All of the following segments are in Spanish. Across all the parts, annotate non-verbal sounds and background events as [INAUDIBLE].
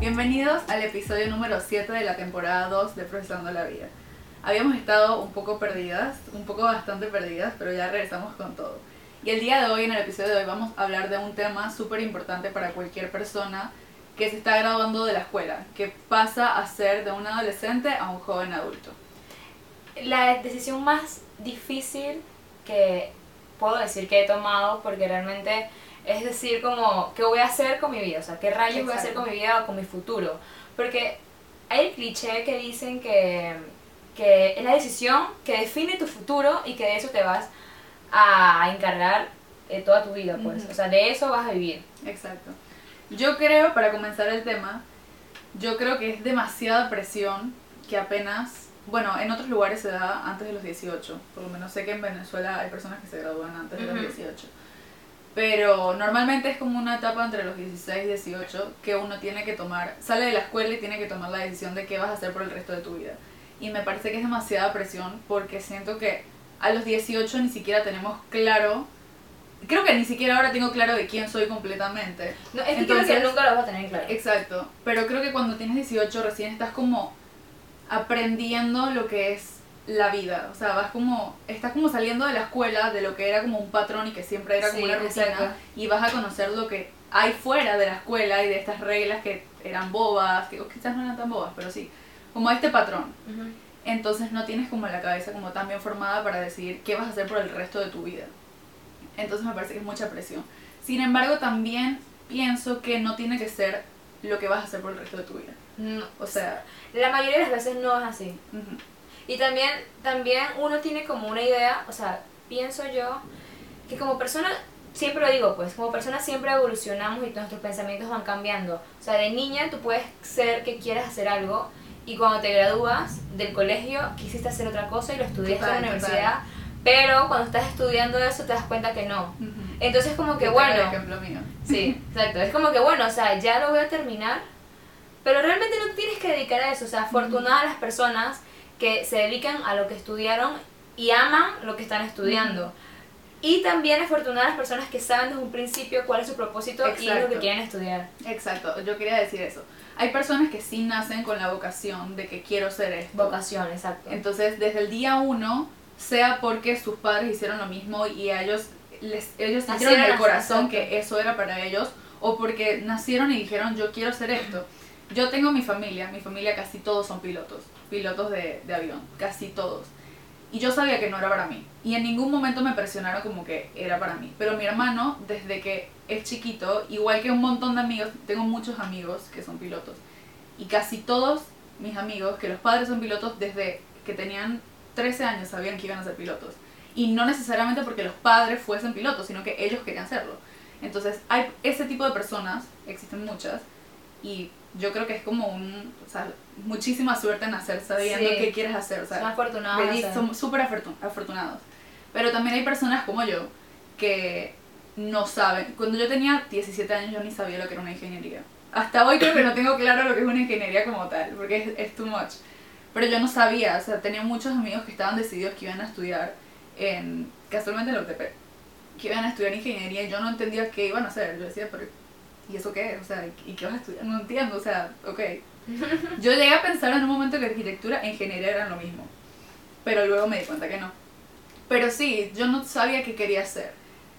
Bienvenidos al episodio número 7 de la temporada 2 de Procesando la Vida. Habíamos estado un poco perdidas, un poco bastante perdidas, pero ya regresamos con todo. Y el día de hoy, en el episodio de hoy, vamos a hablar de un tema súper importante para cualquier persona que se está graduando de la escuela, que pasa a ser de un adolescente a un joven adulto. La decisión más difícil que puedo decir que he tomado, porque realmente es decir, como, ¿qué voy a hacer con mi vida? O sea, ¿qué rayos voy a hacer con mi vida o con mi futuro? Porque hay el cliché que dicen que que es la decisión que define tu futuro y que de eso te vas a encargar eh, toda tu vida, pues. O sea, de eso vas a vivir. Exacto. Yo creo, para comenzar el tema, yo creo que es demasiada presión que apenas, bueno, en otros lugares se da antes de los 18, por lo menos sé que en Venezuela hay personas que se gradúan antes de los 18. Pero normalmente es como una etapa entre los 16 y 18 que uno tiene que tomar, sale de la escuela y tiene que tomar la decisión de qué vas a hacer por el resto de tu vida y me parece que es demasiada presión porque siento que a los 18 ni siquiera tenemos claro creo que ni siquiera ahora tengo claro de quién soy completamente. No, es que Entonces, nunca lo vas a tener claro. Exacto, pero creo que cuando tienes 18 recién estás como aprendiendo lo que es la vida, o sea, vas como estás como saliendo de la escuela de lo que era como un patrón y que siempre era como una rutina y vas a conocer lo que hay fuera de la escuela y de estas reglas que eran bobas, que quizás no eran tan bobas, pero sí, como este patrón. Entonces no tienes como la cabeza como tan bien formada para decidir qué vas a hacer por el resto de tu vida. Entonces me parece que es mucha presión. Sin embargo, también pienso que no tiene que ser lo que vas a hacer por el resto de tu vida. No. O sea, la mayoría de las veces no es así. Y también, también uno tiene como una idea, o sea, pienso yo que como persona, siempre lo digo, pues, como persona siempre evolucionamos y nuestros pensamientos van cambiando. O sea, de niña tú puedes ser que quieras hacer algo y cuando te gradúas del colegio quisiste hacer otra cosa y lo estudiaste en la universidad, pero cuando estás estudiando eso te das cuenta que no. Entonces como que bueno... ejemplo mío. Sí, [LAUGHS] exacto. Es como que bueno, o sea, ya lo voy a terminar, pero realmente no tienes que dedicar a eso. O sea, afortunadas las personas que se dedican a lo que estudiaron y aman lo que están estudiando. Y también afortunadas las personas que saben desde un principio cuál es su propósito y lo que quieren estudiar. Exacto, yo quería decir eso. Hay personas que sí nacen con la vocación de que quiero ser esto. Vocación, exacto. Entonces, desde el día uno, sea porque sus padres hicieron lo mismo y a ellos les ellos sintieron en el corazón que eso era para ellos o porque nacieron y dijeron yo quiero ser esto. Yo tengo mi familia, mi familia casi todos son pilotos, pilotos de, de avión, casi todos. Y yo sabía que no era para mí. Y en ningún momento me presionaron como que era para mí. Pero mi hermano, desde que es chiquito, igual que un montón de amigos, tengo muchos amigos que son pilotos. Y casi todos mis amigos, que los padres son pilotos, desde que tenían 13 años sabían que iban a ser pilotos. Y no necesariamente porque los padres fuesen pilotos, sino que ellos querían serlo. Entonces, hay ese tipo de personas, existen muchas, y yo creo que es como un, o sea, muchísima suerte nacer sabiendo qué quieres hacer. O sea, son afortunados. Son súper afortunados. Pero también hay personas como yo que no saben. Cuando yo tenía 17 años yo ni sabía lo que era una ingeniería. Hasta hoy creo que no tengo claro lo que es una ingeniería como tal, porque es, es too much. Pero yo no sabía, o sea, tenía muchos amigos que estaban decididos que iban a estudiar en, casualmente en la UTP, que iban a estudiar ingeniería y yo no entendía qué iban a hacer. Yo decía, pero ¿y eso qué? O sea, ¿y qué vas a estudiar? No entiendo, o sea, ok. [LAUGHS] Yo llegué a pensar en un momento que arquitectura e ingeniería eran lo mismo, pero luego me di cuenta que no. Pero sí, yo no sabía qué quería hacer.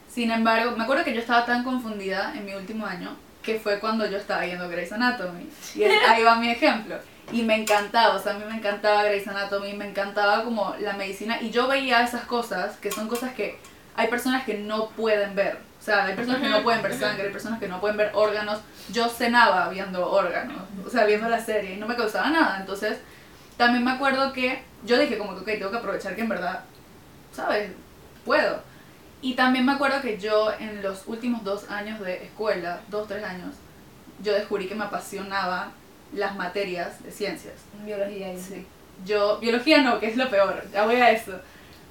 Sin embargo, me acuerdo que yo estaba tan confundida en mi último año que fue cuando yo estaba viendo Grey's Anatomy. Y [LAUGHS] ahí va mi ejemplo. Y me encantaba, o sea, a mí me encantaba Grey's Anatomy, me encantaba como la medicina. Y yo veía esas cosas, que son cosas que hay personas que no pueden ver o sea, hay personas que no pueden ver sangre, hay personas que no pueden ver órganos. Yo cenaba viendo órganos, o sea, viendo la serie y no me causaba nada. Entonces, también me acuerdo que yo dije como que, ok, tengo que aprovechar que en verdad, ¿sabes? Puedo. Y también me acuerdo que yo en los últimos dos años de escuela, dos, tres años, yo descubrí que me apasionaba las materias de ciencias. Biología. Sí. Yo, biología no, que es lo peor, ya voy a eso.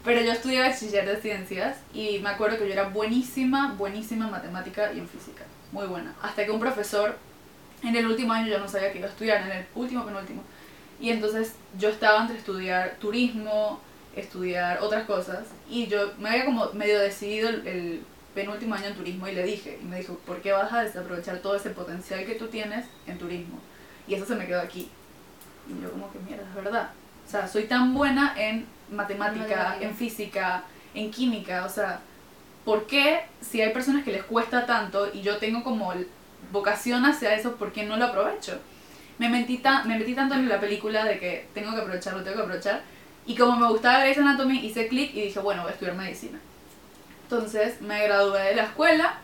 Pero yo estudié bachiller de ciencias y me acuerdo que yo era buenísima, buenísima en matemática y en física. Muy buena. Hasta que un profesor, en el último año yo no sabía que iba a estudiar, en el último penúltimo. Y entonces yo estaba entre estudiar turismo, estudiar otras cosas. Y yo me había como medio decidido el, el penúltimo año en turismo y le dije, y me dijo, ¿por qué vas a desaprovechar todo ese potencial que tú tienes en turismo? Y eso se me quedó aquí. Y yo como que, mierda, es verdad. O sea, soy tan buena en matemática, en física, en química, o sea, ¿por qué si hay personas que les cuesta tanto y yo tengo como vocación hacia eso, ¿por qué no lo aprovecho? Me metí, ta- me metí tanto en la película de que tengo que aprovecharlo, tengo que aprovechar. Y como me gustaba Grey's Anatomy, hice clic y dije, bueno, voy a estudiar medicina. Entonces me gradué de la escuela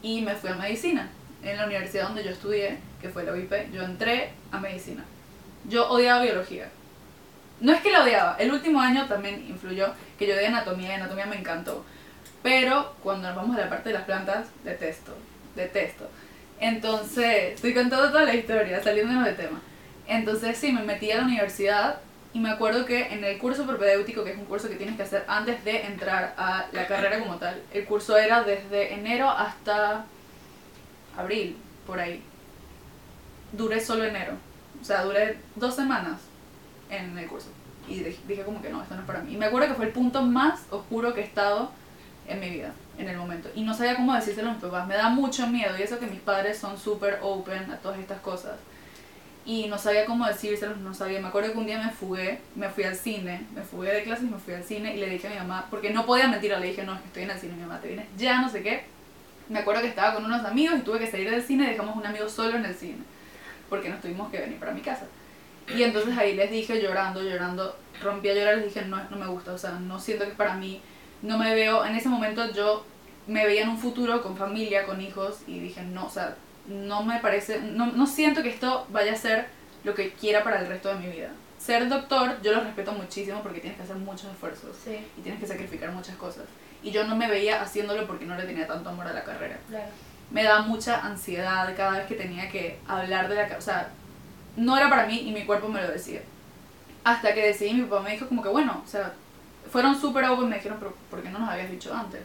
y me fui a medicina. En la universidad donde yo estudié, que fue la UIP, yo entré a medicina. Yo odiaba biología. No es que la odiaba, el último año también influyó que yo odié anatomía anatomía me encantó. Pero cuando nos vamos a la parte de las plantas, detesto, detesto. Entonces, estoy contando toda la historia, saliéndonos de tema. Entonces, sí, me metí a la universidad y me acuerdo que en el curso propedéutico, que es un curso que tienes que hacer antes de entrar a la carrera como tal, el curso era desde enero hasta abril, por ahí. Duré solo enero. O sea, duré dos semanas en el curso. Y dije, como que no, esto no es para mí. Y me acuerdo que fue el punto más oscuro que he estado en mi vida, en el momento. Y no sabía cómo decírselo a mis papás. Me da mucho miedo. Y eso que mis padres son súper open a todas estas cosas. Y no sabía cómo decírselos, no sabía. Me acuerdo que un día me fugué, me fui al cine, me fugué de clases me fui al cine y le dije a mi mamá, porque no podía mentir, le dije, no, es que estoy en el cine, mi mamá, te vienes ya, no sé qué. Me acuerdo que estaba con unos amigos y tuve que salir del cine dejamos un amigo solo en el cine, porque nos tuvimos que venir para mi casa. Y entonces ahí les dije llorando, llorando, rompí a llorar, les dije, no, no me gusta, o sea, no siento que para mí, no me veo, en ese momento yo me veía en un futuro con familia, con hijos, y dije, no, o sea, no me parece, no, no siento que esto vaya a ser lo que quiera para el resto de mi vida. Ser doctor, yo lo respeto muchísimo porque tienes que hacer muchos esfuerzos Sí, y tienes que sacrificar muchas cosas. Y yo no me veía haciéndolo porque no le tenía tanto amor a la carrera claro. me daba mucha ansiedad cada vez que tenía que hablar de la ca- o sea no era para mí y mi cuerpo me lo decía hasta que decidí mi papá me dijo como que bueno o sea fueron súper open me dijeron pero ¿por qué no nos habías dicho antes?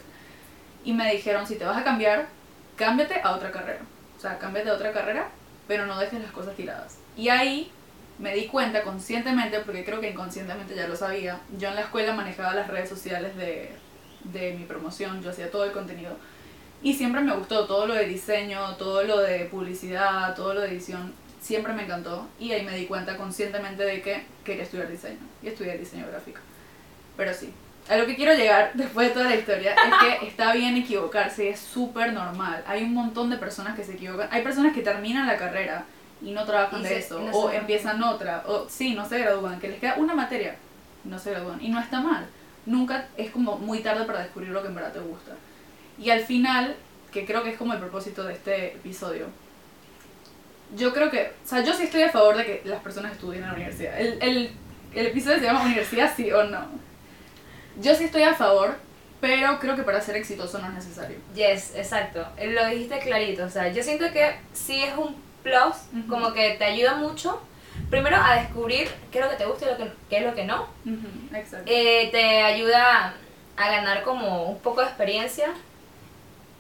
y me dijeron si te vas a cambiar cámbiate a otra carrera o sea cámbiate a otra carrera pero no dejes las cosas tiradas y ahí me di cuenta conscientemente porque creo que inconscientemente ya lo sabía yo en la escuela manejaba las redes sociales de, de mi promoción yo hacía todo el contenido y siempre me gustó todo lo de diseño, todo lo de publicidad, todo lo de edición. Siempre me encantó. Y ahí me di cuenta conscientemente de que quería estudiar diseño. Y estudié diseño gráfico. Pero sí. A lo que quiero llegar [LAUGHS] después de toda la historia es que [LAUGHS] está bien equivocarse es súper normal. Hay un montón de personas que se equivocan. Hay personas que terminan la carrera y no trabajan Y de se- eso. no o empiezan otra. O sí, no se gradúan. Que les queda una materia. No se gradúan. Y no está mal. Nunca es como muy tarde para descubrir lo que en verdad te gusta. Y al final, que creo que es como el propósito de este episodio, yo creo que, o sea, yo sí estoy a favor de que las personas estudien en la universidad. El, el, el episodio se llama Universidad sí o no. Yo sí estoy a favor, pero creo que para ser exitoso no es necesario. Yes, exacto. Lo dijiste clarito. O sea, yo siento que sí es un plus, Ujú. como que te ayuda mucho. Primero a descubrir qué es lo que te gusta y lo que, qué es lo que no. Exacto. Eh, te ayuda a ganar como un poco de experiencia.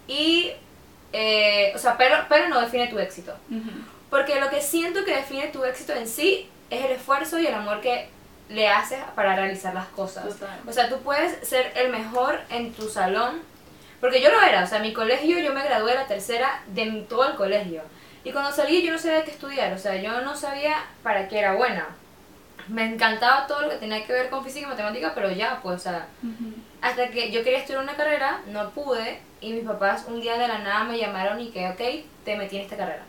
Y, eh, o sea, pero, pero no define tu éxito. Ujú. Porque lo que siento que define tu éxito en sí es el esfuerzo y el amor que le haces para realizar las cosas. Total. O sea, tú puedes ser el mejor en tu salón. Porque yo lo era, o sea, mi colegio, yo me gradué la tercera de todo el colegio. Y cuando salí yo no sabía qué estudiar, o sea, yo no sabía para qué era buena. Me encantaba todo lo que tenía que ver con física y matemática, pero ya, pues, o sea, Ujú. hasta que yo quería estudiar una carrera, no pude, y mis papás un día de la nada me llamaron y que, ok, te metí en esta carrera.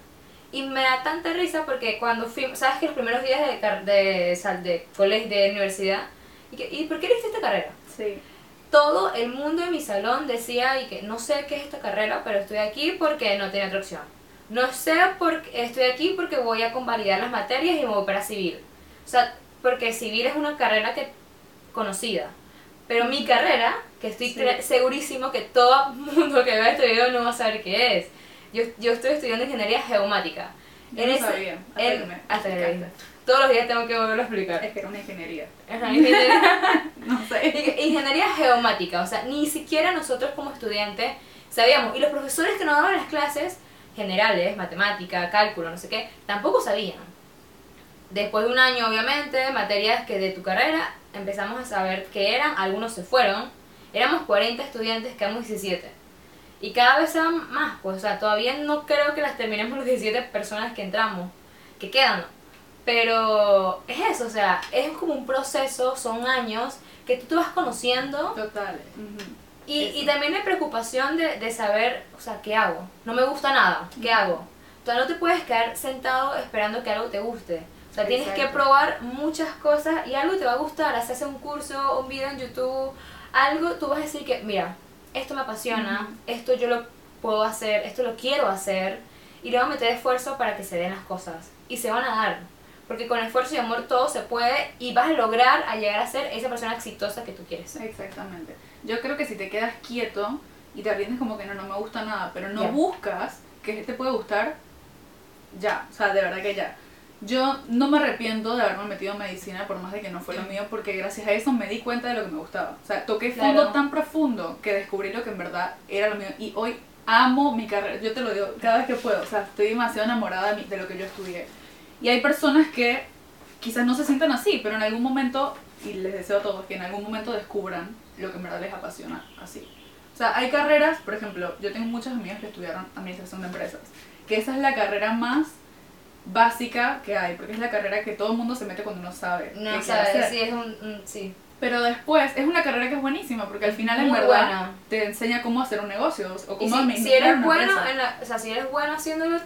Y me da tanta risa porque cuando fui, sabes que los primeros días de, de, sal- de colegio, de universidad, y, que, ¿y por qué elegiste esta carrera? Sí. Todo el mundo de mi salón decía y que no sé qué es esta carrera, pero estoy aquí porque no tenía otra opción. No sé por qué estoy aquí porque voy a convalidar las materias y me voy para civil. O sea, porque civil es una carrera que conocida. Pero mi carrera, que estoy Sí. segurísimo que todo el [LAUGHS] mundo que vea este video no va a saber qué es. Yo, yo estoy estudiando ingeniería geomática. Yo En no ese- sabía, hasta en- que me hasta que. Todos los días tengo que volverlo a explicar. Es que era una ingeniería. Ajá, ingeniería- [LAUGHS] No sé. [LAUGHS] Ing- Ingeniería geomática, o sea, ni siquiera nosotros como estudiantes sabíamos. Y los profesores que nos daban las clases generales, matemática, cálculo, no sé qué, tampoco sabían. Después de un año, obviamente, materias que de tu carrera empezamos a saber qué eran, algunos se fueron. Éramos 40 estudiantes, quedamos 17. Y cada vez eran más, pues, o sea, todavía no creo que las terminemos los 17 personas que entramos, que quedan. Pero es eso, o sea, es como un proceso, son años que tú te vas conociendo Total. ujú. y, Eso. y también la preocupación de, de saber, o sea, ¿qué hago? No me gusta nada, ¿qué hago? Sea, no te puedes quedar sentado esperando que algo te guste. O sea, tienes que Exacto. probar muchas cosas y algo te va a gustar. Haces un curso, un video en YouTube, algo, tú vas a decir que, mira, esto me apasiona, esto yo lo puedo hacer, esto lo quiero hacer y le voy a meter esfuerzo para que se den las cosas. Y se van a dar. Porque con esfuerzo y amor todo se puede y vas a lograr a llegar a ser esa persona exitosa que tú quieres ser. Exactamente. Yo creo que si te quedas quieto y te rindes como que no, no me gusta nada, pero no buscas que te puede gustar, ya, o sea, de verdad que ya. Yo no me arrepiento de haberme metido en medicina por más de que no fue lo mío, porque gracias a eso me di cuenta de lo que me gustaba. O sea, toqué fondo Claro. tan profundo que descubrí lo que en verdad era lo mío. Y hoy amo mi carrera, yo te lo digo cada vez que puedo. O sea, estoy demasiado enamorada de lo que yo estudié. Y hay personas que quizás no se sientan así, pero en algún momento, y les deseo a todos que en algún momento descubran lo que en verdad les apasiona así. O sea, hay carreras, por ejemplo, yo tengo muchas amigas que estudiaron administración de empresas, que esa es la carrera más básica que hay, porque es la carrera que todo el mundo se mete cuando no sabe. No hacer. sí, es un, un- sí. Pero después es una carrera que es buenísima, porque al final en Muy verdad buena. te enseña cómo hacer un negocio o Y cómo si, si eres bueno, en la, o sea, si eres bueno haciéndolo,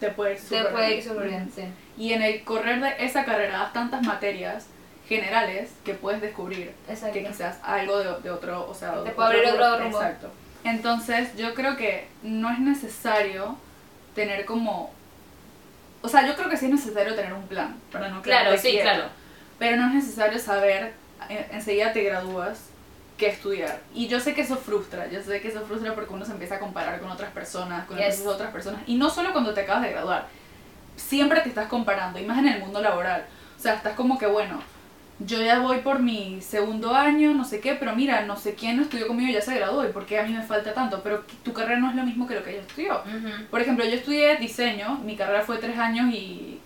te puede ir te súper puede ir bien. bien, sí. Y en el correr de esa carrera das tantas materias generales que puedes descubrir Exacto. que quizás algo de, de otro, o sea, Te de puede abrir otro rumbo. Exacto. Entonces, yo creo que no es necesario tener como o sea, yo creo que sí es necesario tener un plan para no Claro, sí, quieto. claro. Pero no es necesario saber eh, enseguida te gradúas qué estudiar. Y yo sé que eso frustra, yo sé que eso frustra porque uno se empieza a comparar con otras personas, con Yes. otras personas. Y no solo cuando te acabas de graduar, siempre te estás comparando, y más en el mundo laboral. O sea, estás como que, bueno, yo ya voy por mi segundo año, no sé qué, pero mira, no sé quién estudió conmigo y ya se graduó, y por qué a mí me falta tanto, pero tu carrera no es lo mismo que lo que ella estudió. Por ejemplo, yo estudié diseño, mi carrera fue tres años y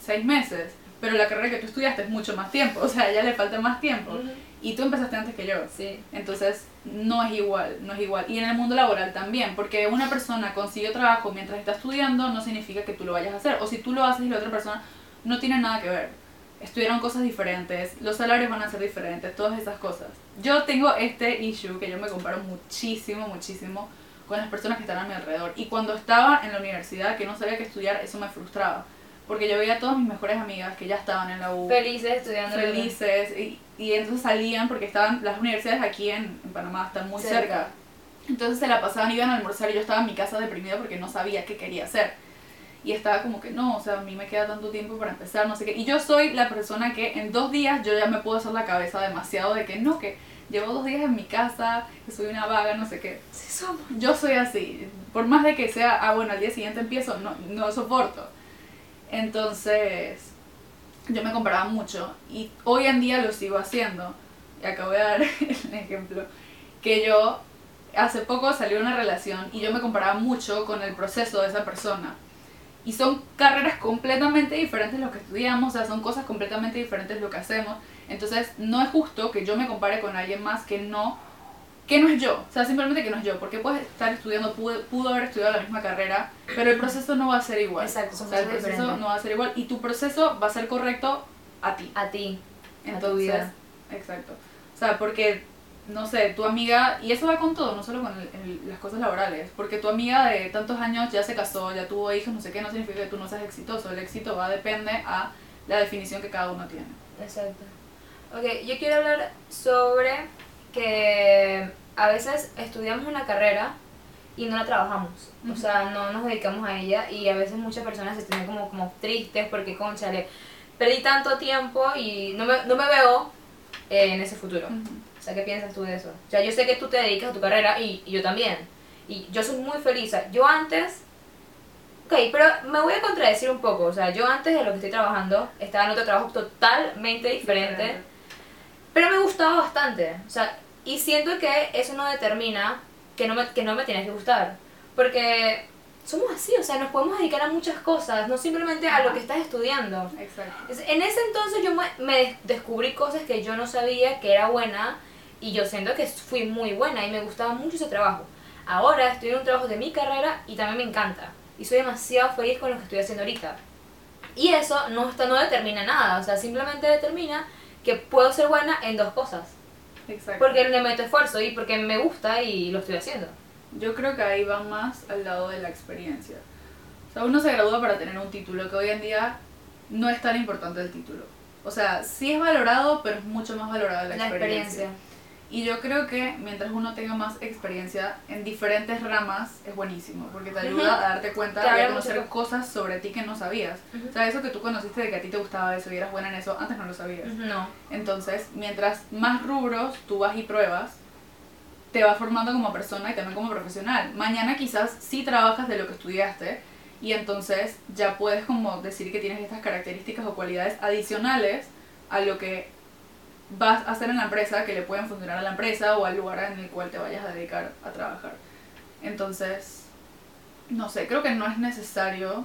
seis meses, pero la carrera que tú estudiaste es mucho más tiempo, o sea, a ella le falta más tiempo. Y tú empezaste antes que yo. Sí. Entonces, no es igual, no es igual. Y en el mundo laboral también, porque una persona consiguió trabajo mientras está estudiando no significa que tú lo vayas a hacer. O si tú lo haces y la otra persona no tiene nada que ver. Estudiaron cosas diferentes, los salarios van a ser diferentes, todas esas cosas. Yo tengo este issue que yo me comparo muchísimo, muchísimo con las personas que están a mi alrededor. Y cuando estaba en la universidad, que no sabía qué estudiar, eso me frustraba. Porque yo veía a todas mis mejores amigas que ya estaban en la U Felices estudiando. felices y, y entonces salían porque estaban las universidades aquí en, en Panamá están muy Cerca. cerca. entonces se la pasaban iban a almorzar y yo estaba en mi casa deprimida porque no sabía qué quería hacer y estaba como que no o sea a mí me queda tanto tiempo para empezar no sé qué y yo soy la persona que en dos días yo ya me puedo hacer la cabeza demasiado de que no que llevo dos días en mi casa que soy una vaga no sé qué Sí somos. yo soy así. Por más de que sea, ah, bueno, al día siguiente empiezo, no, no soporto. Entonces, yo me comparaba mucho y hoy en día lo sigo haciendo. Y acabo de dar [LAUGHS] el ejemplo. Que yo hace poco salió una relación y yo me comparaba mucho con el proceso de esa persona. Y son carreras completamente diferentes lo que estudiamos, o sea, son cosas completamente diferentes lo que hacemos. Entonces, no es justo que yo me compare con alguien más que no que no es yo, o sea, simplemente que no es yo, porque puedes estar estudiando, pudo, pudo haber estudiado la misma carrera, pero el proceso no va a ser igual. Exacto, son o sea, el proceso diferentes. no va a ser igual y tu proceso va a ser correcto a ti. A ti. a tu Entonces, vida. exacto. O sea, porque, no sé, tu amiga, y eso va con todo, no solo con el- el- las cosas laborales, porque tu amiga de tantos años ya se casó, ya tuvo hijos, no sé qué, no significa que tú no seas exitoso. El éxito va depende a la definición que cada uno tiene. Exacto. Ok, yo quiero hablar sobre que a veces estudiamos una carrera y no la trabajamos. O Ujú. sea, no nos dedicamos a ella y a veces muchas personas se sienten como, como tristes porque, conchale, perdí tanto tiempo y no me, no me veo eh, en ese futuro. O sea, ¿qué piensas tú de eso? O sea, yo sé que tú te dedicas a tu carrera y, y yo también. Y yo soy muy feliz. Yo antes, Ok, pero me voy a contradecir un poco. O sea, yo antes de lo que estoy trabajando estaba en otro trabajo totalmente diferente. Pero me gustaba bastante. O sea, y siento que eso no determina que no me, que no me tiene que gustar. Porque somos así, o sea, nos podemos dedicar a muchas cosas, no simplemente a lo que estás estudiando. Exacto. En ese entonces yo me, me des- descubrí cosas que yo no sabía que era buena y yo siento que fui muy buena y me gustaba mucho ese trabajo. Ahora estoy en un trabajo de mi carrera y también me encanta. Y soy demasiado feliz con lo que estoy haciendo ahorita. Y eso no, está, no determina nada, o sea, simplemente determina que puedo ser buena en dos cosas. Exacto. Porque le meto esfuerzo y porque me gusta y lo estoy haciendo. Yo creo que ahí va más al lado de la experiencia. O sea, uno se gradúa para tener un título, que hoy en día no es tan importante el título. O sea, sí es valorado, pero es mucho más valorada la, La experiencia. experiencia. Y yo creo que mientras uno tenga más experiencia en diferentes ramas, es buenísimo, porque te ayuda a darte cuenta y a conocer mucho- cosas sobre ti que no sabías. Ujú. O sea, eso que tú conociste de que a ti te gustaba eso y eras buena en eso, antes no lo sabías. No. Entonces, mientras más rubros tú vas y pruebas, te va formando como persona y también como profesional. Mañana quizás sí trabajas de lo que estudiaste y entonces ya puedes como decir que tienes estas características o cualidades adicionales a lo que vas a hacer en la empresa que le pueden funcionar a la empresa o al lugar en el cual te vayas a dedicar a trabajar. Entonces, no sé, creo que no es necesario.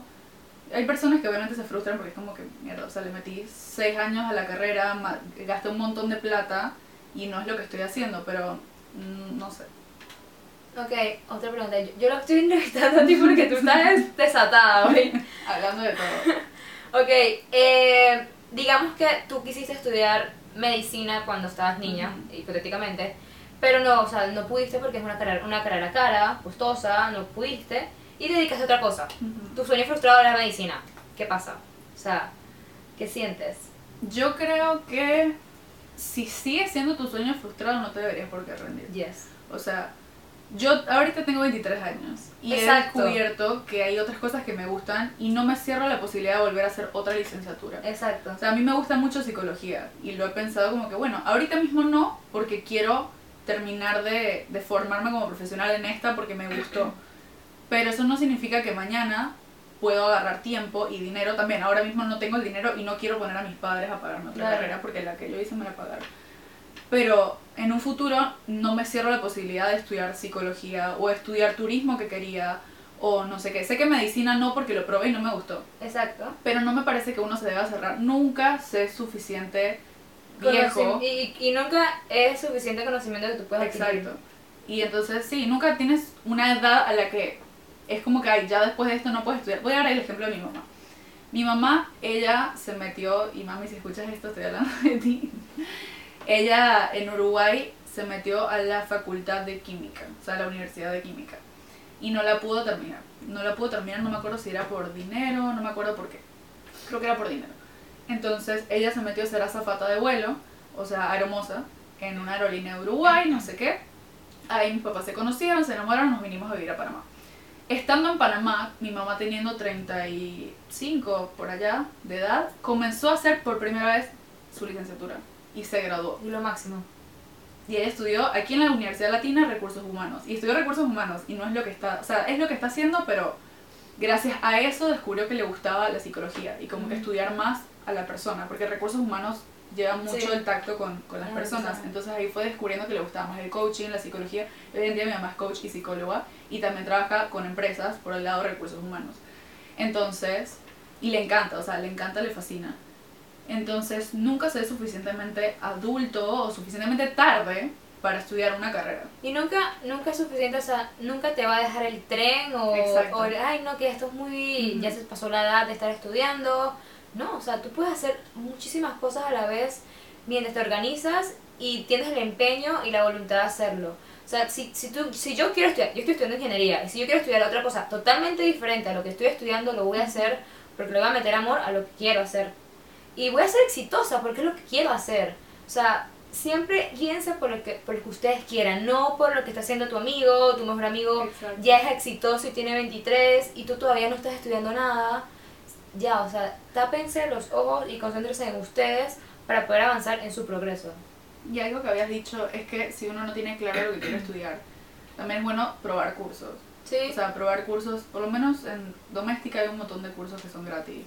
Hay personas que obviamente se frustran porque es como que, mierda, o sea, le metí seis años a la carrera, gasté un montón de plata y no es lo que estoy haciendo, pero mm, no sé. Ok, otra pregunta. Yo, yo lo estoy entrevistando a ti porque tú estás [LAUGHS] desatada hoy. Hablando de todo. [LAUGHS] Ok, eh, digamos que tú quisiste estudiar medicina cuando estabas niña, hipotéticamente, pero no, o sea, no pudiste porque es una carrera, una carrera cara, costosa, no pudiste, y te dedicaste a otra cosa. Tu sueño frustrado era medicina. ¿Qué pasa? O sea, ¿qué sientes? Yo creo que si sigue siendo tu sueño frustrado no te deberías por qué rendir. Yes. O sea, yo ahorita tengo 23 años y Exacto. he descubierto que hay otras cosas que me gustan y no me cierro la posibilidad de volver a hacer otra licenciatura. Exacto. O sea, a mí me gusta mucho psicología y lo he pensado como que, bueno, ahorita mismo no, porque quiero terminar de, de formarme como profesional en esta porque me gustó. [CLEARS THROAT] Pero eso no significa que mañana puedo agarrar tiempo y dinero también. Ahora mismo no tengo el dinero y no quiero poner a mis padres a pagarme otra Claro. carrera porque la que yo hice me la pagaron. Pero en un futuro no me cierro la posibilidad de estudiar psicología o estudiar turismo que quería o no sé qué. Sé que medicina no porque lo probé y no me gustó. Exacto. Pero no me parece que uno se deba cerrar. Nunca sé suficiente viejo. Y, y nunca es suficiente conocimiento que tú puedas adquirir. Exacto. Y entonces sí, nunca tienes una edad a la que es como que, ay, ya después de esto no puedes estudiar. Voy a dar el ejemplo de mi mamá. Mi mamá, ella se metió, y mami, si escuchas esto, estoy hablando de ti. Ella en Uruguay se metió a la facultad de química, o sea, a la universidad de química. Y no la pudo terminar. No la pudo terminar, no me acuerdo si era por dinero, no me acuerdo por qué. Creo que era por dinero. Entonces ella se metió a ser azafata de vuelo, o sea, aeromoza, en una aerolínea de Uruguay, no sé qué. Ahí mis papás se conocieron, se enamoraron, nos vinimos a vivir a Panamá. Estando en Panamá, mi mamá teniendo 35 por allá de edad, comenzó a hacer por primera vez su licenciatura y se graduó. Y lo máximo. Y ella estudió aquí en la Universidad Latina Recursos Humanos. Y estudió Recursos Humanos y no es lo que está, o sea, es lo que está haciendo, pero gracias a eso descubrió que le gustaba la psicología y como que estudiar más a la persona, porque Recursos Humanos lleva mucho Sí. el tacto con, con las personas. personas. Entonces ahí fue descubriendo que le gustaba más el coaching, la psicología. Hoy en día mi mamá es coach y psicóloga y también trabaja con empresas por el lado de recursos humanos. Entonces, y le encanta, o sea, le encanta, le fascina. Entonces, nunca se es suficientemente adulto o suficientemente tarde para estudiar una carrera. Y nunca, nunca es suficiente, o sea, nunca te va a dejar el tren o, o, ay no, que esto es muy, Ujú. ya se pasó la edad de estar estudiando. No, o sea, tú puedes hacer muchísimas cosas a la vez mientras te organizas y tienes el empeño y la voluntad de hacerlo. O sea, si, si, tú, si yo quiero estudiar, yo estoy estudiando ingeniería, y si yo quiero estudiar otra cosa totalmente diferente a lo que estoy estudiando, lo voy a hacer porque le voy a meter amor a lo que quiero hacer. Y voy a ser exitosa porque es lo que quiero hacer. O sea, siempre guíense por lo que, por lo que ustedes quieran, no por lo que está haciendo tu amigo, tu mejor amigo Exacto. ya es exitoso y tiene 23 y tú todavía no estás estudiando nada. Ya, o sea, tápense los ojos y concéntrense en ustedes para poder avanzar en su progreso. Y algo que habías dicho es que si uno no tiene claro lo que quiere estudiar, también es bueno probar cursos. Sí. O sea, probar cursos, por lo menos en doméstica hay un montón de cursos que son gratis.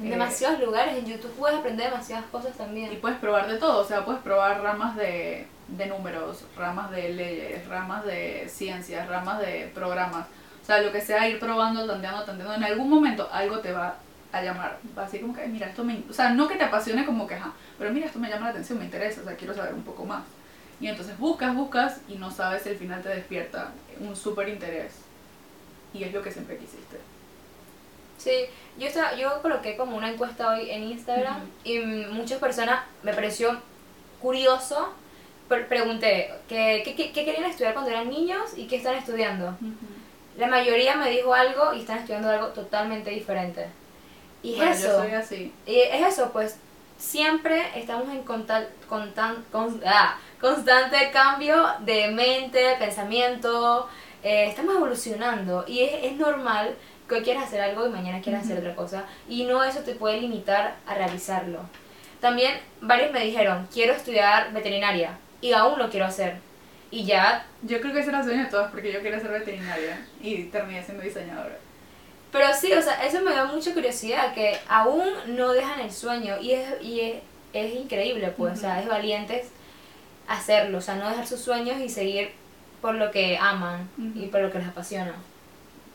En Eh, demasiados lugares, en YouTube puedes aprender demasiadas cosas también. Y puedes probar de todo, o sea, puedes probar ramas de, de números, ramas de leyes, ramas de ciencias, ramas de programas. O sea, lo que sea, ir probando, tanteando, tanteando. En algún momento algo te va a llamar. Va a decir como que, "Ay, mira, esto me... O sea, no que te apasione como que, ajá, pero mira, esto me llama la atención, me interesa, o sea, quiero saber un poco más. Y entonces buscas, buscas y no sabes si al final te despierta un súper interés. Y es lo que siempre quisiste. Sí, yo, estaba, yo coloqué como una encuesta hoy en Instagram Ujú. y muchas personas me pareció curioso. Pre- pregunté ¿qué, qué, qué- querían estudiar cuando eran niños y qué están estudiando. La mayoría me dijo algo y están estudiando algo totalmente diferente. Y es Bueno, eso. yo soy así. Y es eso, pues siempre estamos en contal- contan- con- ah, constante cambio de mente, de pensamiento, eh, estamos evolucionando y es, es normal que hoy quieras hacer algo y mañana quieras hacer otra cosa y no eso te puede limitar a realizarlo. También varios me dijeron, quiero estudiar veterinaria y aún lo quiero hacer. Y ya Yo creo que ese era el sueño de todos porque yo quería ser veterinaria y terminé siendo diseñadora. Pero sí, o sea, eso me da mucha curiosidad, que aún no dejan el sueño y es, y es, es increíble, pues, o sea, es valientes hacerlo, o sea, no dejar sus sueños y seguir por lo que aman y por lo que les apasiona.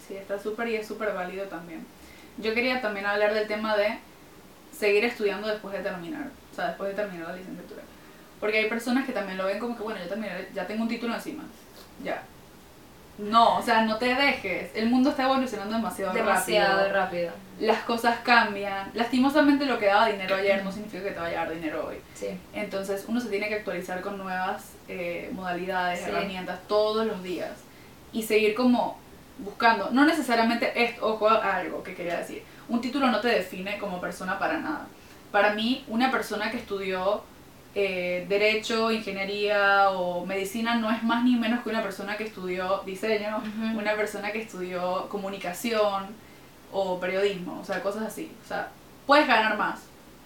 Sí, está súper y es súper válido también. Yo quería también hablar del tema de seguir estudiando después de terminar, o sea, después de terminar la licenciatura. Porque hay personas que también lo ven como que, bueno, ya terminé, ya tengo un título encima, ya. No, o sea, no te dejes. El mundo está evolucionando demasiado, Demasiado rápido. rápido. Las cosas cambian. Lastimosamente lo que daba dinero ayer no significa que te vaya a dar dinero hoy. Sí. Entonces uno se tiene que actualizar con nuevas eh, modalidades, Sí. herramientas todos los días y seguir como buscando, no necesariamente esto, ojo a algo que quería decir, un título no te define como persona para nada. Para mí, una persona que estudió eh, derecho, ingeniería o medicina no es más ni menos que una persona que estudió diseño, una persona que estudió comunicación o periodismo, o sea, cosas así. O sea, puedes ganar más,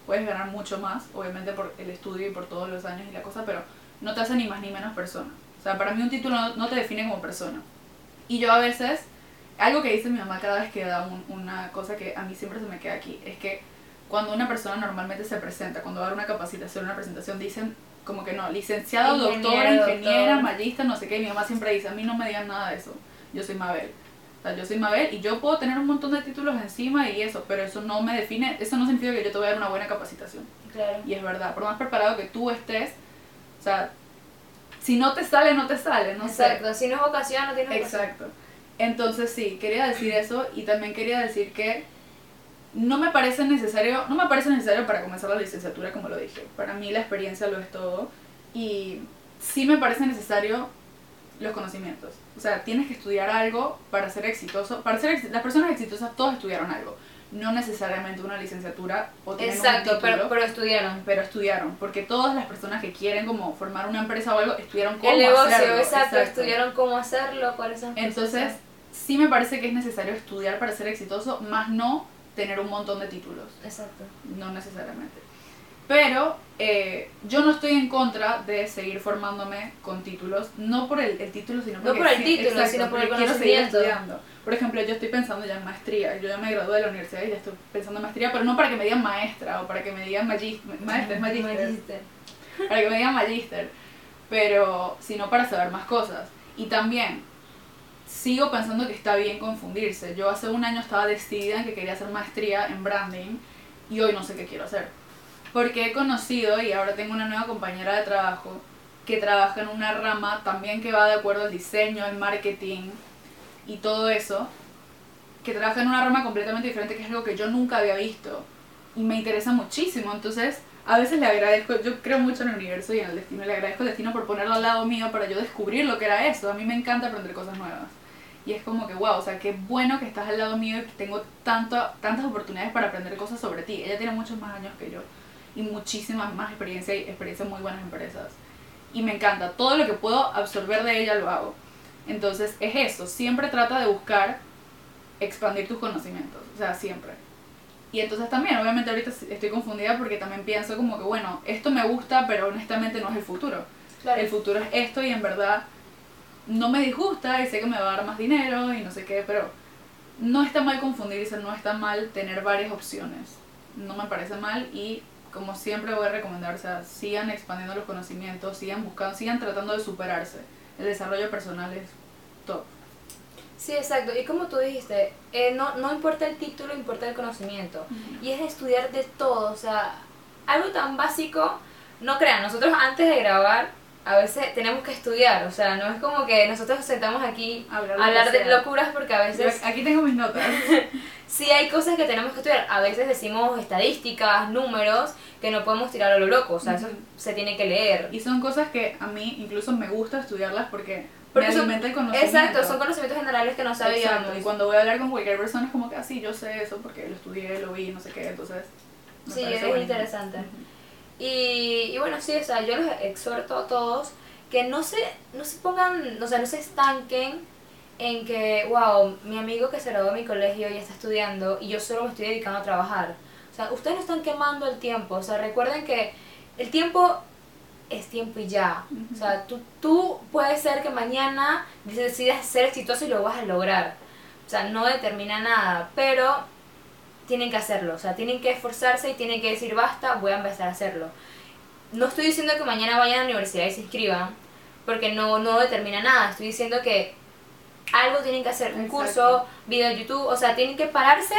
puedes ganar mucho más, obviamente por el estudio y por todos los años y la cosa, pero no te hace ni más ni menos persona. O sea, para mí un título no, no te define como persona. Y yo a veces, algo que dice mi mamá cada vez que da un- una cosa que a mí siempre se me queda aquí, es que cuando una persona normalmente se presenta, cuando va a dar una capacitación, una presentación, dicen como que no, licenciado, doctora, ingeniera, doctor. magista, no sé qué, y mi mamá siempre dice, a mí no me digan nada de eso, yo soy Mabel. O sea, yo soy Mabel y yo puedo tener un montón de títulos encima y eso, pero eso no me define, eso no significa que yo te voy a dar una buena capacitación. Claro. Y es verdad, por más preparado que tú estés, o sea, si no te sale, no te sale, no sé. Exacto, si no es vocación, no tienes vocación. Exacto. Entonces sí, quería decir eso y también quería decir que no me parece necesario, no me parece necesario para comenzar la licenciatura como lo dije. Para mí la experiencia lo es todo y sí me parece necesario los conocimientos. O sea, tienes que estudiar algo para ser exitoso. Para ser las personas exitosas todos estudiaron algo, no necesariamente una licenciatura o tienen un Exacto, pero, título, pero estudiaron. pero estudiaron, porque todas las personas que quieren como formar una empresa o algo estudiaron cómo El negocio, hacerlo. exacto, estudiaron cómo hacerlo, cuáles son Entonces, sí me parece que es necesario estudiar para ser exitoso, más no tener un montón de títulos, Exacto. no necesariamente. Pero eh, yo no estoy en contra de seguir formándome con títulos, no por el, el título, sino No porque por el título, sino por el conocimiento. estudiando. Por ejemplo, yo estoy pensando ya en maestría, yo ya me gradué de la universidad y ya estoy pensando en maestría, pero no para que me digan maestra o para que me digan magis- maestra, es magíster Magíster. para que me digan magíster, pero sino para saber más cosas. Y también sigo pensando que está bien confundirse. Yo hace un año estaba decidida en que quería hacer maestría en branding y hoy no sé qué quiero hacer. Porque he conocido y ahora tengo una nueva compañera de trabajo que trabaja en una rama también que va de acuerdo al diseño, al marketing y todo eso, que trabaja en una rama completamente diferente, que es algo que yo nunca había visto y me interesa muchísimo. Entonces, a veces le agradezco, yo creo mucho en el universo y en el destino, le agradezco al destino por ponerlo al lado mío para yo descubrir lo que era eso. A mí me encanta aprender cosas nuevas. Y es como que, wow, o sea, qué bueno que estás al lado mío y que tengo tanto, tantas oportunidades para aprender cosas sobre ti. Ella tiene muchos más años que yo y muchísimas más experiencia y experiencia en muy buenas empresas. Y me encanta, todo lo que puedo absorber de ella lo hago. Entonces es eso, siempre trata de buscar expandir tus conocimientos, o sea, siempre. Y entonces también, obviamente ahorita estoy confundida porque también pienso como que, bueno, esto me gusta, pero honestamente no es el futuro. Claro. El futuro es esto y en verdad no me disgusta y sé que me va a dar más dinero y no sé qué, pero no está mal confundirse, no está mal tener varias opciones. No me parece mal y como siempre voy a recomendar, o sea, sigan expandiendo los conocimientos, sigan buscando, sigan tratando de superarse. El desarrollo personal es top. Sí, exacto. Y como tú dijiste, eh, no, no importa el título, importa el conocimiento. Y es estudiar de todo, o sea, algo tan básico, no crean, nosotros antes de grabar a veces tenemos que estudiar, o sea, no es como que nosotros sentamos aquí a hablar, de locuras porque a veces... aquí tengo mis notas. [LAUGHS] sí hay cosas que tenemos que estudiar, a veces decimos estadísticas, números, que no podemos tirar a lo loco, o sea, eso se tiene que leer. Y son cosas que a mí incluso me gusta estudiarlas porque, porque me alimenta el conocimiento. Exacto, son conocimientos generales que no sabíamos. y cuando voy a hablar con cualquier persona es como que, así ah, yo sé eso porque lo estudié, lo vi, no sé qué, entonces... Sí, es interesante. Y, y bueno, sí, o sea, yo los exhorto a todos que no se, no se pongan, o sea, no se estanquen en que, wow, mi amigo que se graduó de mi colegio y está estudiando y yo solo me estoy dedicando a trabajar. O sea, ustedes no están quemando el tiempo. O sea, recuerden que el tiempo es tiempo y ya. O sea, tú, tú puedes ser que mañana decidas ser exitoso y lo vas a lograr. O sea, no determina nada, pero tienen que hacerlo. O sea, tienen que esforzarse y tienen que decir, basta, voy a empezar a hacerlo. No estoy diciendo que mañana vayan a la universidad y se inscriban, porque no, no determina nada. Estoy diciendo que algo tienen que hacer, un curso, video de YouTube, o sea, tienen que pararse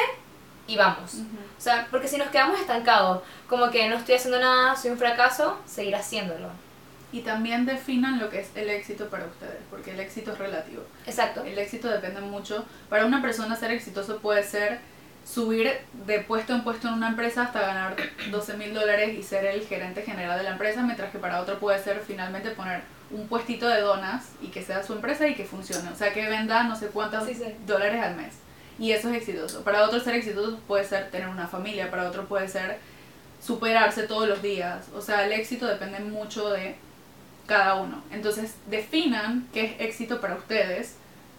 y vamos. O sea, porque si nos quedamos estancados, como que no estoy haciendo nada, soy un fracaso, seguir haciéndolo. Y también definan lo que es el éxito para ustedes, porque el éxito es relativo. Exacto. El éxito depende mucho. Para una persona ser exitoso puede ser subir de puesto en puesto en una empresa hasta ganar 12 mil dólares y ser el gerente general de la empresa, mientras que para otro puede ser finalmente poner un puestito de donas y que sea su empresa y que funcione. O sea, que venda no sé cuántos dólares al mes. Y eso es exitoso. Para otro ser exitoso puede ser tener una familia, para otro puede ser superarse todos los días. O sea, el éxito depende mucho de cada uno. Entonces, definan qué es éxito para ustedes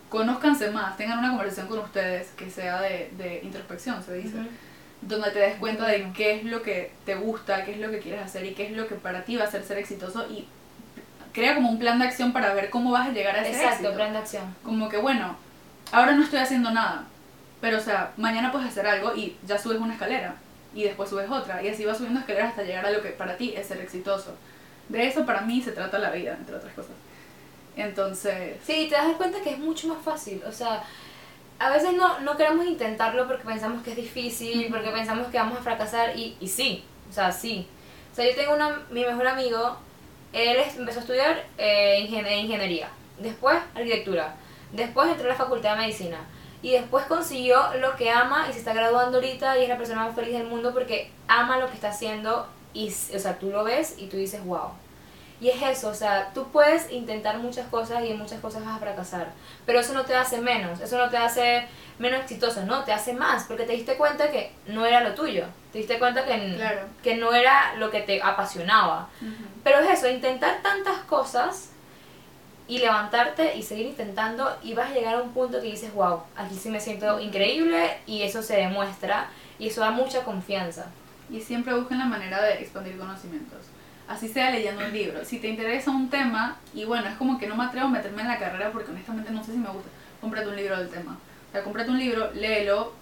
conózcanse más, tengan una conversación con ustedes que sea de, de introspección, se dice, donde te des cuenta de qué es lo que te gusta, qué es lo que quieres hacer y qué es lo que para ti va a ser ser exitoso y crea como un plan de acción para ver cómo vas a llegar a ese Exacto, plan de acción. Como que bueno, ahora no estoy haciendo nada, pero o sea, mañana puedes hacer algo y ya subes una escalera y después subes otra y así vas subiendo escaleras hasta llegar a lo que para ti es ser exitoso. De eso para mí se trata la vida, entre otras cosas. Entonces... Sí, te das cuenta que es mucho más fácil. O sea, a veces no, no queremos intentarlo porque pensamos que es difícil, porque pensamos que vamos a fracasar y, y sí, o sea, sí. O sea, yo tengo una, mi mejor amigo, él empezó a estudiar eh, ingeniería, después arquitectura, después entró a la facultad de medicina y después consiguió lo que ama y se está graduando ahorita y es la persona más feliz del mundo porque ama lo que está haciendo y, o sea, tú lo ves y tú dices, wow. Y es eso, o sea, tú puedes intentar muchas cosas y en muchas cosas vas a fracasar, pero eso no te hace menos, eso no te hace menos exitoso, no, te hace más, porque te diste cuenta que no era lo tuyo, te diste cuenta que, que no era lo que te apasionaba. Pero es eso, intentar tantas cosas y levantarte y seguir intentando y vas a llegar a un punto que dices, wow, aquí sí me siento increíble y eso se demuestra y eso da mucha confianza. Y siempre busquen la manera de expandir conocimientos así sea leyendo un libro. Si te interesa un tema, y bueno, es como que no me atrevo a meterme en la carrera porque honestamente no sé si me gusta, cómprate un libro del tema. O sea, cómprate un libro, léelo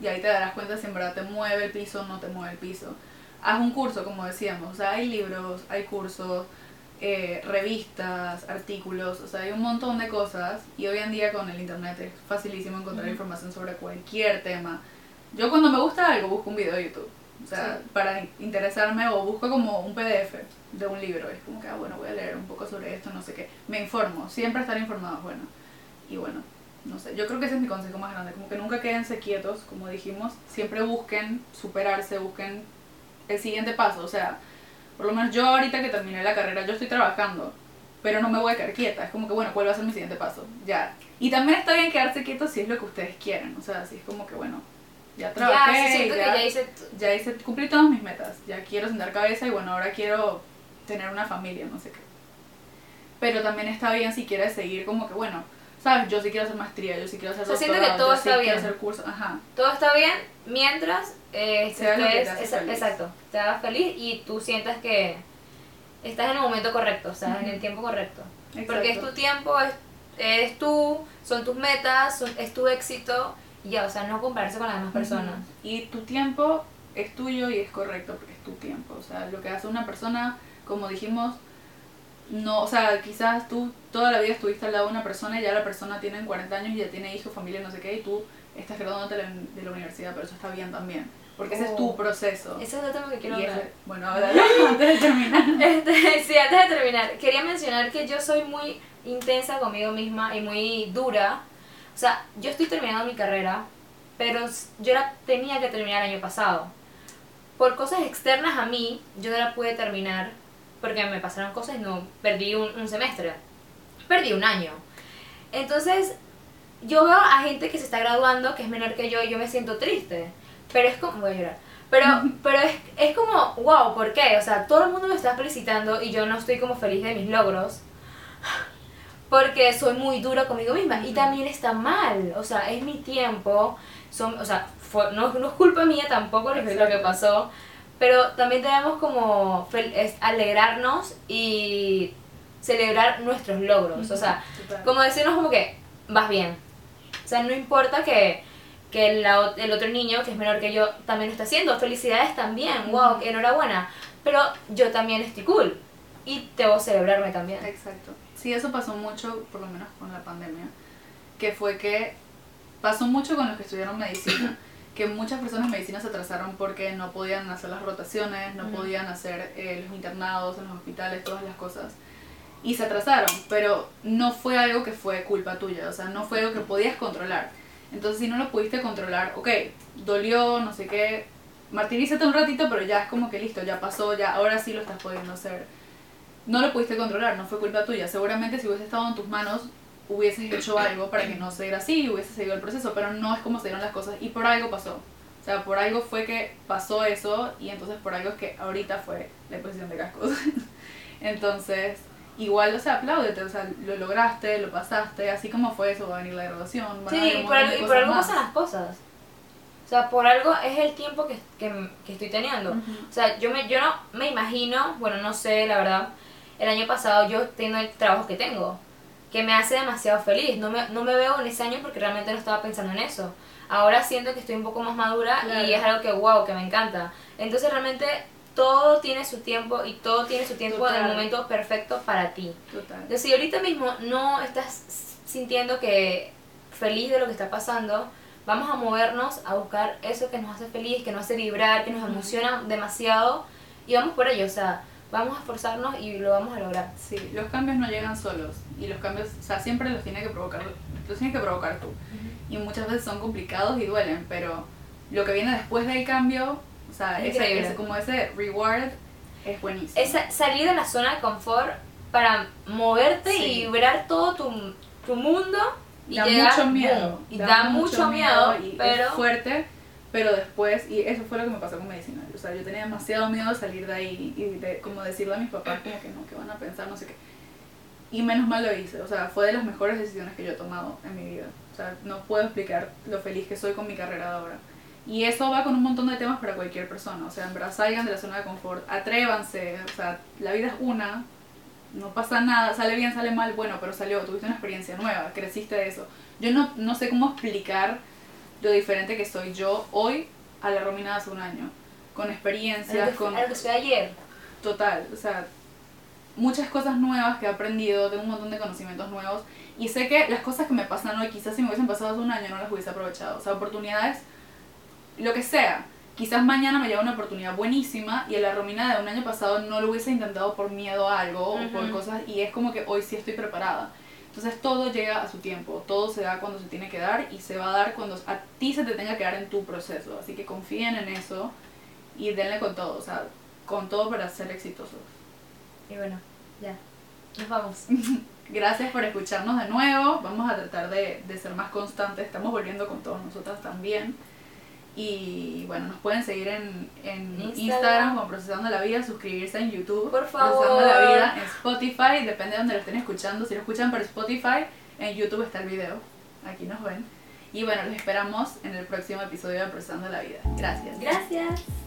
y ahí te darás cuenta si en verdad te mueve el piso o no te mueve el piso. Haz un curso, como decíamos, o sea, hay libros, hay cursos, eh, revistas, artículos, o sea, hay un montón de cosas y hoy en día con el internet es facilísimo encontrar información sobre cualquier tema. Yo cuando me gusta algo busco un video de YouTube o sea, para interesarme o busco como un PDF de un libro. Es como que, ah, bueno, voy a leer un poco sobre esto, no sé qué. Me informo, siempre estar informado bueno. Y bueno, no sé, yo creo que ese es mi consejo más grande. Como que nunca quédense quietos, como dijimos. Siempre busquen superarse, busquen el siguiente paso. O sea, por lo menos yo ahorita que terminé la carrera, yo estoy trabajando. Pero no me voy a quedar quieta. Es como que, bueno, ¿cuál va a ser mi siguiente paso? Ya. Y también está bien quedarse quietos si es lo que ustedes quieren. O sea, si es como que, bueno, ya trabajé, ya, ya, hice, ya hice, cumplí todas mis metas, ya quiero sentar cabeza y bueno, ahora quiero tener una familia, no sé qué. Pero también está bien si quieres seguir como que, bueno, sabes, yo sí quiero hacer maestría, yo sí quiero hacer doctorado, que todo está bien. hacer curso, ajá. Todo está bien mientras eh, te exacto, te hagas feliz y tú sientas que estás en el momento correcto, o sea, en el tiempo correcto. Porque es tu tiempo, es eres tú, son tus metas, son- es tu éxito, ya, o sea, no compararse con las demás personas. Y tu tiempo es tuyo y es correcto porque es tu tiempo. O sea, lo que hace una persona, como dijimos, no, o sea, quizás tú toda la vida estuviste al lado de una persona y ya la persona tiene 40 años y ya tiene hijos, familia, no sé qué, y tú estás graduándote de la- universidad, pero eso está bien también. Porque ese es tu Oh. proceso. Ese es otro tema que quiero Y hablar. ese- bueno, háblalo [LAUGHS] antes de terminar. [LAUGHS] Este, sí, antes de terminar, quería mencionar que yo soy muy intensa conmigo misma y muy dura. O sea, yo estoy terminando mi carrera, pero yo la tenía que terminar el año pasado. Por cosas externas a mí, yo no la pude terminar porque me pasaron cosas y no perdí un, un semestre. Perdí un año. Entonces, yo veo a gente que se está graduando, que es menor que yo, y yo me siento triste. Pero es como, voy a llorar. Pero, [LAUGHS] pero es, es como, wow, ¿por qué? O sea, todo el mundo me está felicitando y yo no estoy como feliz de mis logros. Porque soy muy dura conmigo misma. Y también está mal. O sea, es mi tiempo. Son, o sea, fue- no, no es culpa mía tampoco lo que, lo que pasó. Pero también debemos como alegrarnos y celebrar nuestros logros. O sea, Total. como decirnos como que vas bien. O sea, no importa que, que la el otro niño, que es menor que yo, también lo está haciendo. Felicidades también, wow, enhorabuena. Pero yo también estoy cool. Y debo celebrarme también. Exacto. Sí, eso pasó mucho, por lo menos con la pandemia, que fue que pasó mucho con los que estudiaron medicina, [COUGHS] que muchas personas de medicina se atrasaron porque no podían hacer las rotaciones, no Ujú. podían hacer eh, los internados en los hospitales, todas las cosas. Y se atrasaron, pero no fue algo que fue culpa tuya, o sea, no fue algo que podías controlar. Entonces, si no lo pudiste controlar, ok, dolió, no sé qué, martirízate un ratito, pero ya es como que listo, ya pasó, ya ahora sí lo estás pudiendo hacer no lo pudiste controlar, no fue culpa tuya. Seguramente si hubiese estado en tus manos, hubieses hecho algo para que no se diera así y hubiese seguido el proceso, pero no es como se dieron las cosas y por algo pasó. O sea, por algo fue que pasó eso y entonces por algo es que ahorita fue la exposición de cascos. [LAUGHS] entonces, igual, o sea, apláudete, o sea, lo lograste, lo pasaste, así como fue eso, va a venir la graduación, van Sí, y por algo, y por algo pasan las cosas. O sea, por algo es el tiempo que, que, que estoy teniendo. Ujú. O sea, yo, me, yo no me imagino, bueno, no sé, la verdad, el año pasado yo tengo el trabajo que tengo, que me hace demasiado feliz. No me, no me veo en ese año porque realmente no estaba pensando en eso. Ahora siento que estoy un poco más madura Claro. y es algo que, wow, que me encanta. Entonces realmente todo tiene su tiempo y todo tiene su tiempo en el Total. momento perfecto para ti. Total. Entonces, si ahorita mismo no estás sintiendo que feliz de lo que está pasando, vamos a movernos a buscar eso que nos hace feliz, que nos hace vibrar, que nos emociona demasiado y vamos por ello, o sea, vamos a esforzarnos y lo vamos a lograr. Sí, los cambios no llegan solos y los cambios, o sea, siempre los tiene que provocar, los tienes que provocar tú. Y muchas veces son complicados y duelen, pero lo que viene después del cambio, o sea, Es ese, ese- como ese reward es buenísimo. Es sa- salir de la zona de confort para moverte Sí. y vibrar todo tu, tu mundo y da llegar, mucho miedo. y da, mucho miedo, y pero es fuerte, pero después, y eso fue lo que me pasó con medicina. O sea, yo tenía demasiado miedo de salir de ahí y de como decirle a mis papás como que no, que van a pensar, no sé qué. Y menos mal lo hice, o sea, fue de las mejores decisiones que yo he tomado en mi vida. O sea, no puedo explicar lo feliz que soy con mi carrera de ahora. Y eso va con un montón de temas para cualquier persona. O sea, en verdad salgan de la zona de confort, atrévanse. O sea, la vida es una, no pasa nada, sale bien, sale mal, bueno, pero salió, tuviste una experiencia nueva, creciste de eso. Yo no, no sé cómo explicar lo diferente que soy yo hoy a la Romina de hace un año. Con experiencias, que, con a lo que fue ayer. total, o sea, muchas cosas nuevas que he aprendido, tengo un montón de conocimientos nuevos y sé que las cosas que me pasan hoy, quizás si me hubiesen pasado hace un año no las hubiese aprovechado, o sea, oportunidades, lo que sea. Quizás mañana me llega una oportunidad buenísima y a la Romina de un año pasado no lo hubiese intentado por miedo a algo o por cosas y es como que hoy sí estoy preparada. Entonces todo llega a su tiempo, todo se da cuando se tiene que dar y se va a dar cuando a ti se te tenga que dar en tu proceso. Así que confíen en eso y denle con todo, o sea, con todo para ser exitosos. Y bueno, ya, nos vamos. [LAUGHS] Gracias por escucharnos de nuevo. Vamos a tratar de, de ser más constantes. Estamos volviendo con todos nosotras también. Y bueno, nos pueden seguir en, en Instagram. Instagram como Procesando la Vida, suscribirse en YouTube, Por Procesando la favor. Vida, en Spotify, depende de donde lo estén escuchando. Si lo escuchan por Spotify, en YouTube está el video. Aquí nos ven. Y bueno, los esperamos en el próximo episodio de Procesando la Vida. Gracias. Gracias.